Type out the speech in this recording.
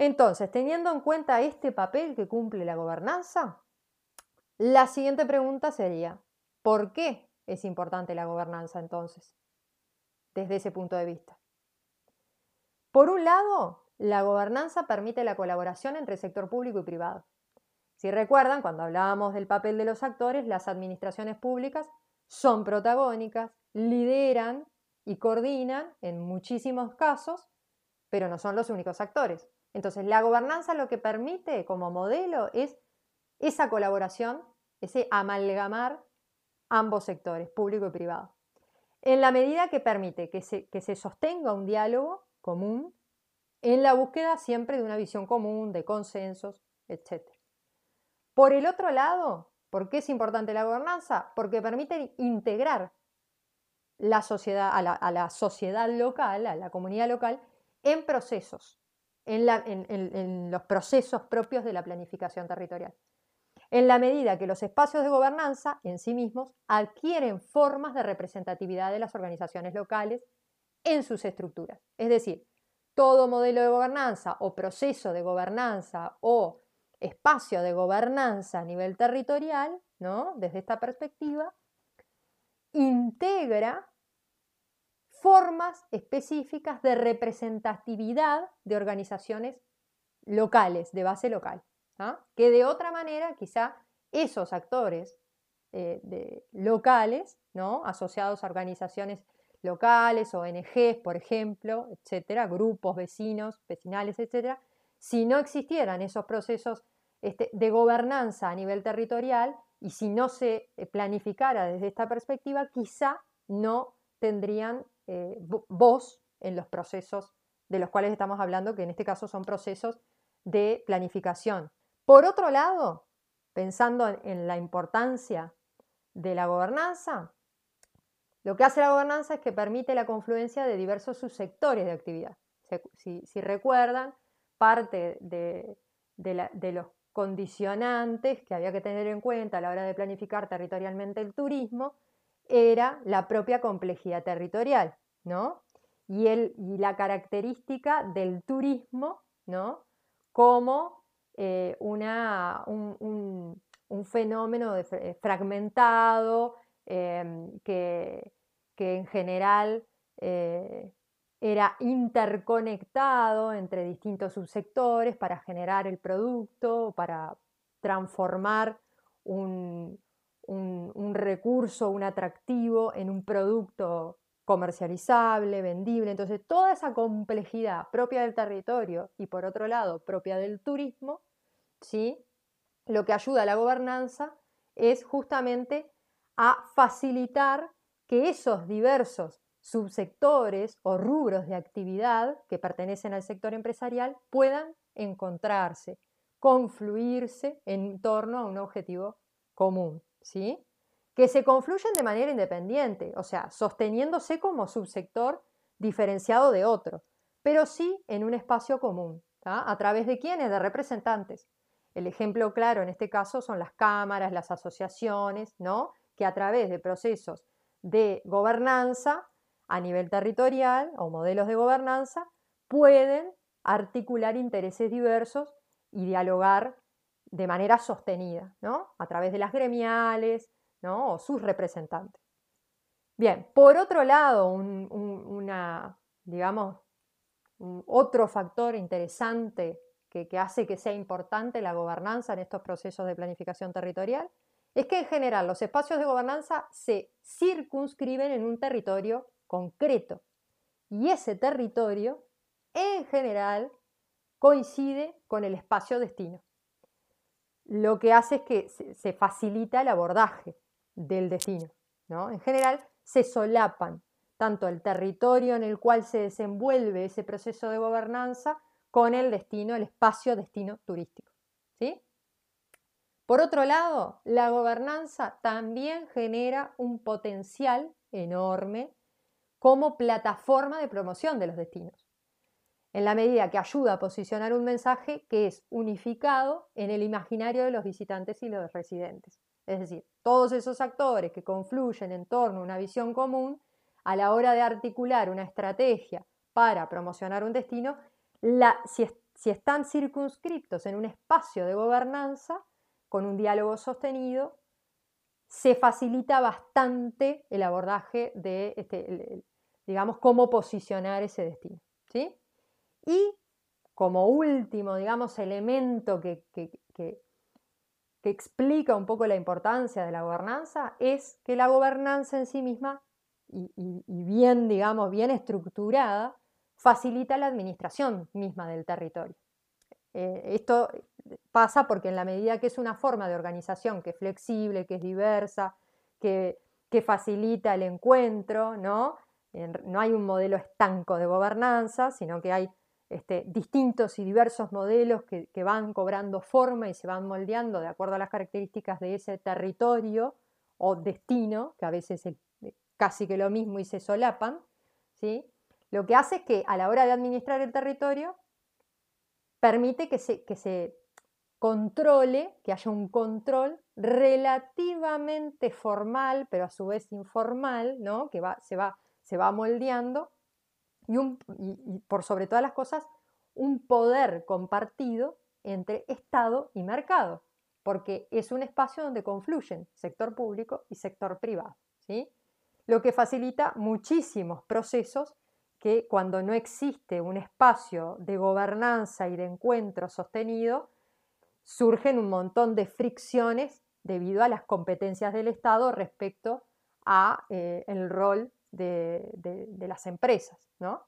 Entonces, teniendo en cuenta este papel que cumple la gobernanza, la siguiente pregunta sería, ¿por qué es importante la gobernanza entonces? Desde ese punto de vista. Por un lado, la gobernanza permite la colaboración entre el sector público y privado. Si recuerdan, cuando hablábamos del papel de los actores, las administraciones públicas son protagónicas, lideran y coordinan en muchísimos casos, pero no son los únicos actores. Entonces, la gobernanza lo que permite como modelo es esa colaboración, ese amalgamar ambos sectores, público y privado, en la medida que permite que se, que se sostenga un diálogo común en la búsqueda siempre de una visión común, de consensos, etc. Por el otro lado, ¿por qué es importante la gobernanza? Porque permite integrar la sociedad, a, la, sociedad local, a la comunidad local, en procesos en, los procesos propios de la planificación territorial. En la medida que los espacios de gobernanza en sí mismos adquieren formas de representatividad de las organizaciones locales en sus estructuras. Es decir, todo modelo de gobernanza o proceso de gobernanza o espacio de gobernanza a nivel territorial, ¿no? desde esta perspectiva, integra formas específicas de representatividad de organizaciones locales, de base local, ¿ah? que de otra manera quizá esos actores eh, locales, asociados a organizaciones locales, ONGs, por ejemplo, etcétera, grupos, vecinos, vecinales, etcétera, si no existieran esos procesos este, de gobernanza a nivel territorial y si no se eh, planificara desde esta perspectiva, quizá no tendrían eh, voz en los procesos de los cuales estamos hablando, que en este caso son procesos de planificación. Por otro lado, pensando en la importancia de la gobernanza, lo que hace la gobernanza es que permite la confluencia de diversos subsectores de actividad. Si, recuerdan, parte de, de, los condicionantes que había que tener en cuenta a la hora de planificar territorialmente el turismo era la propia complejidad territorial. ¿No? Y, el, y la característica del turismo, ¿no? Como eh, una, un, fenómeno eh, fragmentado em, que, en general eh, era interconectado entre distintos subsectores para generar el producto, para transformar un, un, recurso, un atractivo en un producto comercializable, vendible. Entonces, toda esa complejidad propia del territorio y por otro lado propia del turismo, ¿sí? lo que ayuda a la gobernanza es justamente a facilitar que esos diversos subsectores o rubros de actividad que pertenecen al sector empresarial puedan encontrarse, confluirse en torno a un objetivo común. ¿sí? Que se confluyen de manera independiente, o sea, sosteniéndose como subsector diferenciado de otro, pero sí en un espacio común. ¿A través de quiénes? De representantes. El ejemplo claro en este caso son las cámaras, las asociaciones, ¿no? que a través de procesos de gobernanza a nivel territorial o modelos de gobernanza pueden articular intereses diversos y dialogar de manera sostenida, ¿no? a través de las gremiales, o sus representantes. Bien, por otro lado, una, digamos, otro factor interesante que, que hace que sea importante la gobernanza en estos procesos de planificación territorial es que en general los espacios de gobernanza se circunscriben en un territorio concreto y ese territorio en general coincide con el espacio destino. Lo que hace es que se facilita el abordaje del destino. ¿no? En general, se solapan tanto el territorio en el cual se desenvuelve ese proceso de gobernanza con el destino, el espacio destino turístico. ¿sí? Por otro lado, la gobernanza también genera un potencial enorme como plataforma de promoción de los destinos, en la medida que ayuda a posicionar un mensaje que es unificado en el imaginario de los visitantes y los residentes. Es decir, todos esos actores que confluyen en torno a una visión común, a la hora de articular una estrategia para promocionar un destino, si están circunscriptos en un espacio de gobernanza, con un diálogo sostenido, se facilita bastante el abordaje de, este, digamos, cómo posicionar ese destino. ¿sí? Y como último, digamos, elemento que, que, explica un poco la importancia de la gobernanza es que la gobernanza en sí misma, y, bien, digamos, bien estructurada, facilita la administración misma del territorio. Eh, esto pasa porque en la medida que es una forma de organización que es flexible, que es diversa, que, facilita el encuentro, ¿no? no hay un modelo estanco de gobernanza, sino que hay este, distintos y diversos modelos que, van cobrando forma y se van moldeando de acuerdo a las características de ese territorio o destino, que a veces es casi que lo mismo y se solapan, ¿sí? lo que hace es que a la hora de administrar el territorio permite que se, que se controle, que haya un control relativamente formal, pero a su vez informal, ¿no? que va, se, va, se va moldeando, y, por sobre todas las cosas, un poder compartido entre Estado y mercado, porque es un espacio donde confluyen sector público y sector privado, ¿sí? lo que facilita muchísimos procesos que cuando no existe un espacio de gobernanza y de encuentro sostenido, surgen un montón de fricciones debido a las competencias del Estado respecto a eh, el rol de, de las empresas, ¿no?